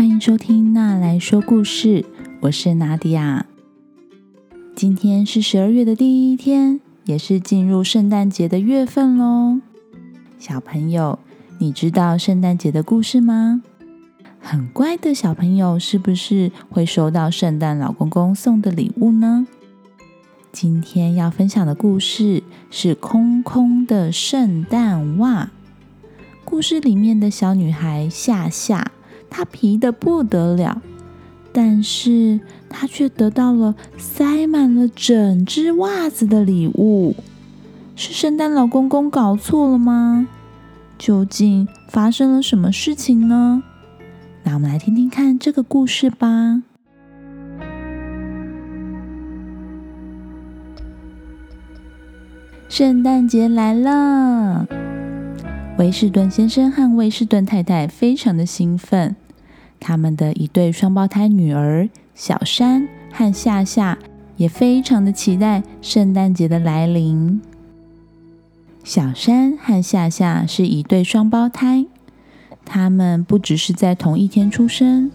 欢迎收听娜来说故事，我是娜迪亚。今天是十二月的第一天，也是进入圣诞节的月份喽。小朋友，你知道圣诞节的故事吗？很乖的小朋友，是不是会收到圣诞老公公送的礼物呢？今天要分享的故事是《空空的圣诞袜》。故事里面的小女孩夏夏，她皮的不得了，但是她却得到了塞满了整只袜子的礼物。是圣诞老公公搞错了吗？究竟发生了什么事情呢？那我们来听听看这个故事吧。圣诞节来了，威士顿先生和威士顿太太非常的兴奋。他们的一对双胞胎女儿小山和夏夏也非常的期待圣诞节的来临。小山和夏夏是一对双胞胎。他们不只是在同一天出生，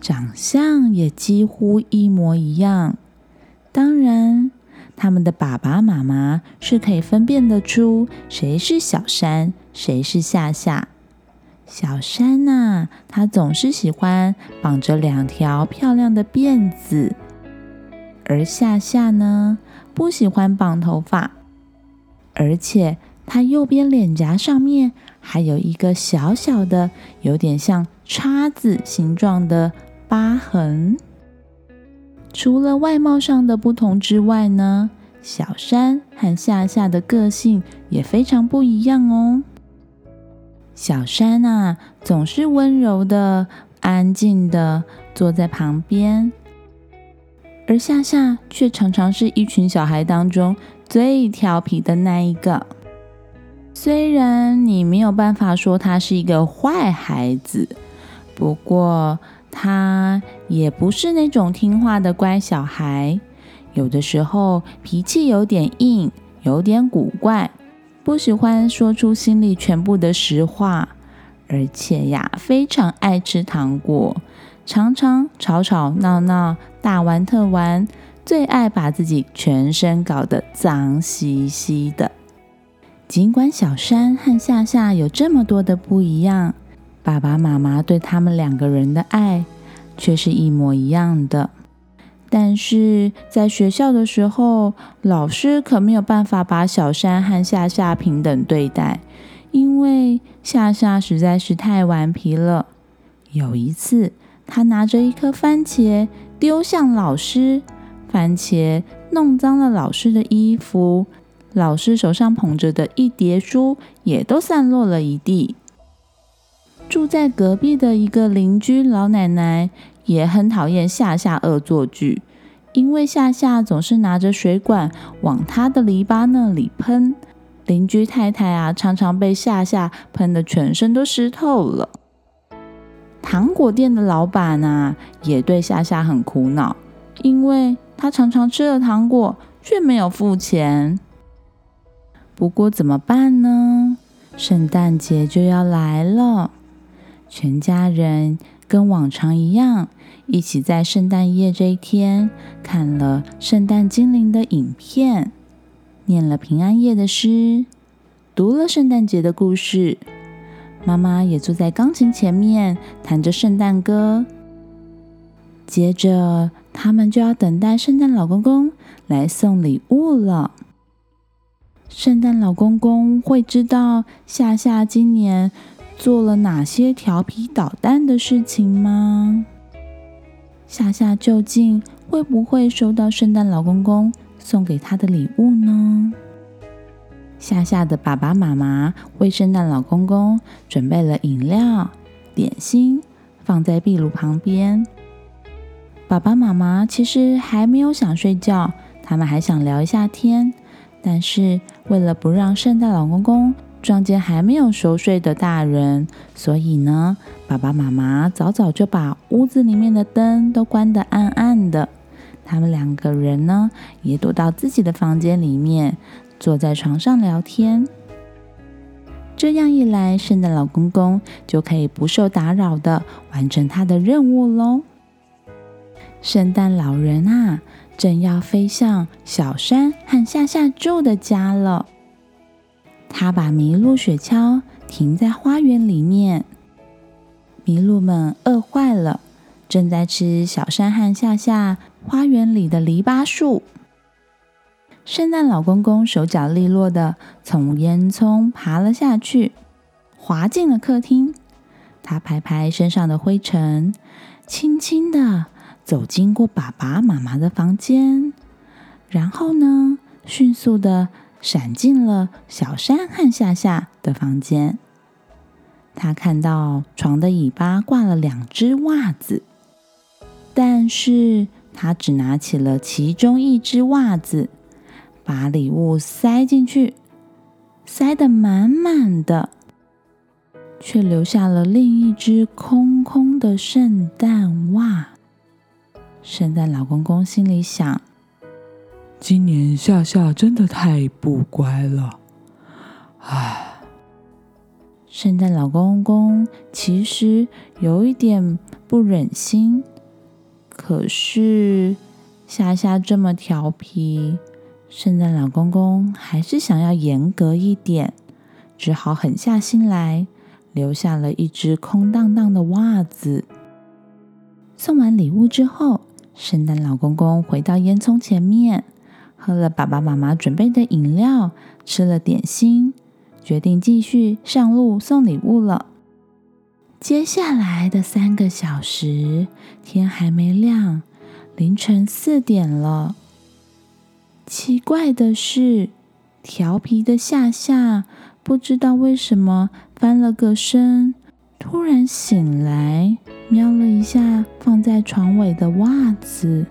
长相也几乎一模一样。当然，他们的爸爸妈妈是可以分辨得出谁是小山，谁是夏夏。小山呐，他总是喜欢绑着两条漂亮的辫子，而夏夏呢，不喜欢绑头发，而且他右边脸颊上面。还有一个小小的、有点像叉子形状的疤痕。除了外貌上的不同之外呢，小山和夏夏的个性也非常不一样哦。小山啊，总是温柔的、安静的坐在旁边，而夏夏却常常是一群小孩当中最调皮的那一个。虽然你没有办法说他是一个坏孩子，不过他也不是那种听话的乖小孩。有的时候脾气有点硬，有点古怪，不喜欢说出心里全部的实话，而且呀，非常爱吃糖果，常常吵吵闹闹，大玩特玩，最爱把自己全身搞得脏兮兮的。尽管小山和夏夏有这么多的不一样，爸爸妈妈对他们两个人的爱却是一模一样的。但是在学校的时候，老师可没有办法把小山和夏夏平等对待，因为夏夏实在是太顽皮了。有一次，他拿着一颗番茄丢向老师，番茄弄脏了老师的衣服。老师手上捧着的一叠书也都散落了一地。住在隔壁的一个邻居老奶奶也很讨厌夏夏恶作剧，因为夏夏总是拿着水管往他的篱笆那里喷。邻居太太啊，常常被夏夏喷得全身都湿透了。糖果店的老板啊，也对夏夏很苦恼，因为他常常吃了糖果却没有付钱。不过怎么办呢？圣诞节就要来了，全家人跟往常一样，一起在圣诞夜这一天看了圣诞精灵的影片，念了平安夜的诗，读了圣诞节的故事。妈妈也坐在钢琴前面弹着圣诞歌。接着，他们就要等待圣诞老公公来送礼物了。圣诞老公公会知道夏夏今年做了哪些调皮捣蛋的事情吗？夏夏究竟会不会收到圣诞老公公送给他的礼物呢？夏夏的爸爸妈妈为圣诞老公公准备了饮料、点心，放在壁炉旁边。爸爸妈妈其实还没有想睡觉，他们还想聊一下天。但是为了不让圣诞老公公撞见还没有熟睡的大人，所以呢，爸爸妈妈早早就把屋子里面的灯都关得暗暗的。他们两个人呢，也躲到自己的房间里面，坐在床上聊天。这样一来，圣诞老公公就可以不受打扰的完成他的任务喽。圣诞老人啊，正要飞向小山和夏夏住的家了。他把麋鹿雪橇停在花园里面，麋鹿们饿坏了，正在吃小山和夏夏花园里的篱笆树。圣诞老公公手脚利落的从烟囱爬了下去，滑进了客厅。他拍拍身上的灰尘，轻轻的走经过爸爸妈妈的房间，然后呢，迅速的闪进了小山和夏夏的房间。他看到床的尾巴挂了两只袜子，但是他只拿起了其中一只袜子。把礼物塞进去，塞得满满的，却留下了另一只空空的圣诞袜。圣诞老公公心里想：今年夏夏真的太不乖了，唉。圣诞老公公其实有一点不忍心，可是夏夏这么调皮。圣诞老公公还是想要严格一点，只好狠下心来，留下了一只空荡荡的袜子。送完礼物之后，圣诞老公公回到烟囱前面，喝了爸爸妈妈准备的饮料，吃了点心，决定继续上路送礼物了。接下来的三个小时，天还没亮，凌晨四点了。奇怪的是，调皮的夏夏不知道为什么翻了个身，突然醒来，瞄了一下放在床尾的袜子。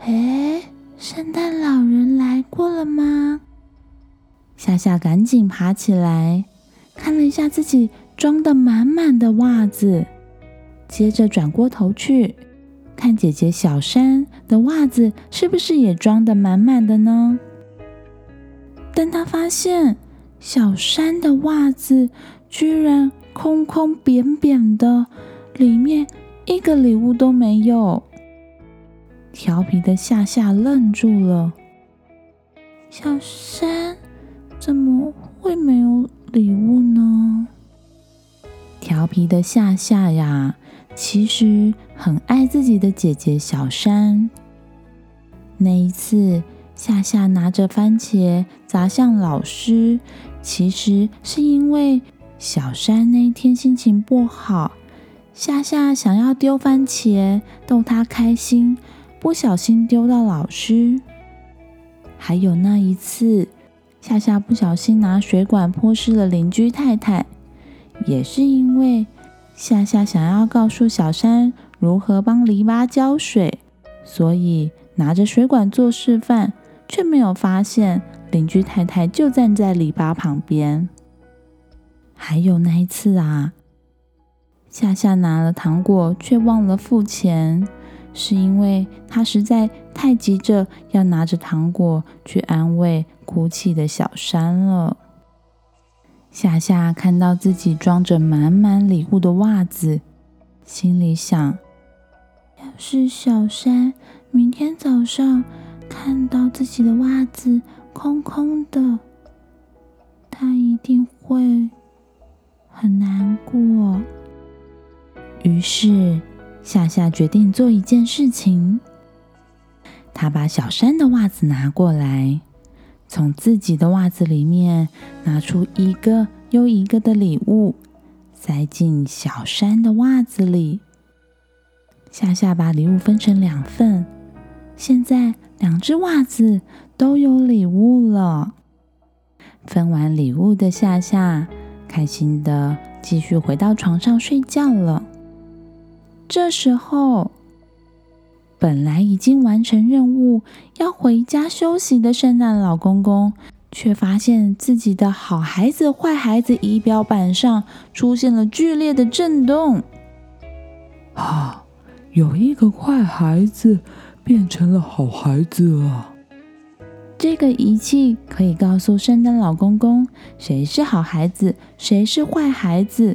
哎，圣诞老人来过了吗？夏夏赶紧爬起来，看了一下自己装的满满的袜子，接着转过头去。看姐姐小山的袜子是不是也装的满满的呢？但他发现小山的袜子居然空空扁扁的，里面一个礼物都没有。调皮的夏夏愣住了。小山怎么会没有礼物呢？调皮的夏夏呀！其实很爱自己的姐姐小山。那一次，夏夏拿着番茄砸向老师，其实是因为小山那天心情不好，夏夏想要丢番茄逗他开心，不小心丢到老师。还有那一次，夏夏不小心拿水管泼湿了邻居太太，也是因为。夏夏想要告诉小山如何帮篱笆浇水，所以拿着水管做示范，却没有发现邻居太太就站在篱笆旁边。还有那一次啊，夏夏拿了糖果却忘了付钱，是因为他实在太急着要拿着糖果去安慰哭泣的小山了。夏夏看到自己装着满满礼物的袜子，心里想：要是小山明天早上看到自己的袜子空空的，他一定会很难过。于是，夏夏决定做一件事情。他把小山的袜子拿过来。从自己的袜子里面拿出一个又一个的礼物，塞进小山的袜子里。夏夏把礼物分成两份，现在两只袜子都有礼物了。分完礼物的夏夏，开心的继续回到床上睡觉了。这时候。本来已经完成任务要回家休息的圣诞老公公，却发现自己的好孩子、坏孩子仪表板上出现了剧烈的震动。啊，有一个坏孩子变成了好孩子啊！这个仪器可以告诉圣诞老公公谁是好孩子，谁是坏孩子。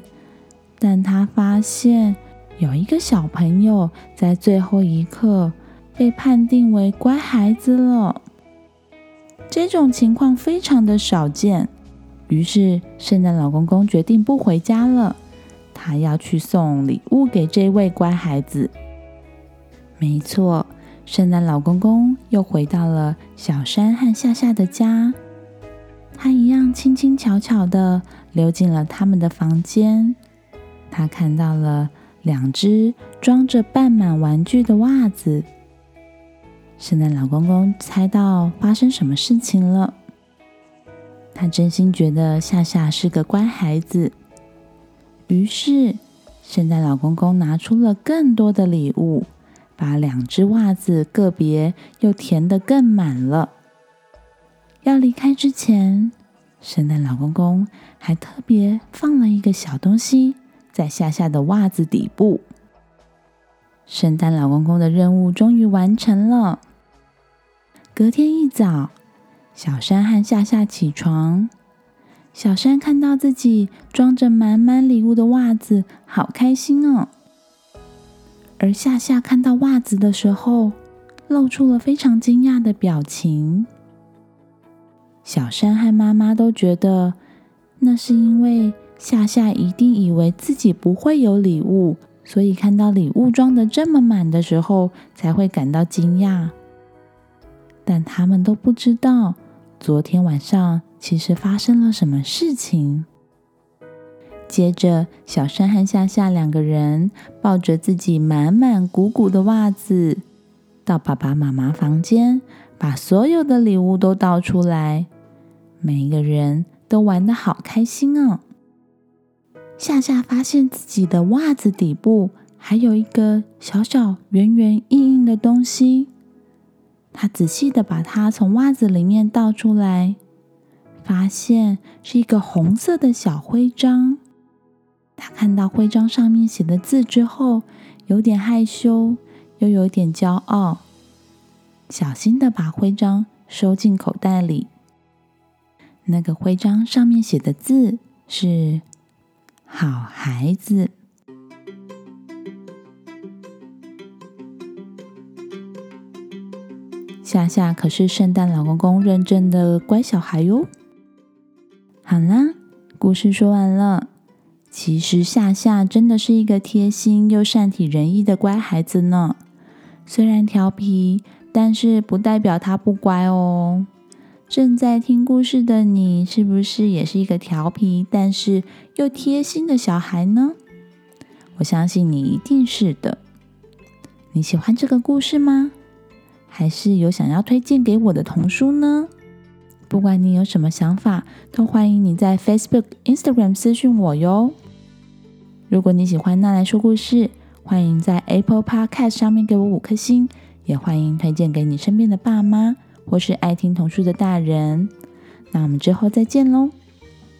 但他发现有一个小朋友在最后一刻被判定为乖孩子了。这种情况非常的少见，于是圣诞老公公决定不回家了，他要去送礼物给这位乖孩子。没错。圣诞老公公又回到了小山和夏夏的家，他一样轻轻巧巧的溜进了他们的房间。他看到了两只装着半满玩具的袜子。圣诞老公公猜到发生什么事情了，他真心觉得夏夏是个乖孩子。于是，圣诞老公公拿出了更多的礼物。把两只袜子个别又填得更满了。要离开之前，圣诞老公公还特别放了一个小东西在夏夏的袜子底部。圣诞老公公的任务终于完成了。隔天一早，小山和夏夏起床。小山看到自己装着满满礼物的袜子，好开心哦。而夏夏看到袜子的时候，露出了非常惊讶的表情。小山和妈妈都觉得，那是因为夏夏一定以为自己不会有礼物，所以看到礼物装的这么满的时候，才会感到惊讶。但他们都不知道，昨天晚上其实发生了什么事情。接着，小山和夏夏两个人抱着自己满满鼓鼓的袜子，到爸爸妈妈房间，把所有的礼物都倒出来。每一个人都玩得好开心哦。夏夏发现自己的袜子底部还有一个小小圆圆硬硬的东西，他仔细的把它从袜子里面倒出来，发现是一个红色的小徽章。他看到徽章上面写的字之后，有点害羞，又有点骄傲，小心的把徽章收进口袋里。那个徽章上面写的字是“好孩子”。夏夏可是圣诞老公公认证的乖小孩哟。好啦，故事说完了。其实夏夏真的是一个贴心又善体人意的乖孩子呢。虽然调皮，但是不代表他不乖哦。正在听故事的你，是不是也是一个调皮但是又贴心的小孩呢？我相信你一定是的。你喜欢这个故事吗？还是有想要推荐给我的童书呢？不管你有什么想法，都欢迎你在 Facebook、Instagram 私讯我哟。如果你喜欢娜来说故事，欢迎在 Apple Podcast 上面给我五颗星，也欢迎推荐给你身边的爸妈或是爱听童书的大人。那我们之后再见喽，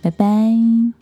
拜拜。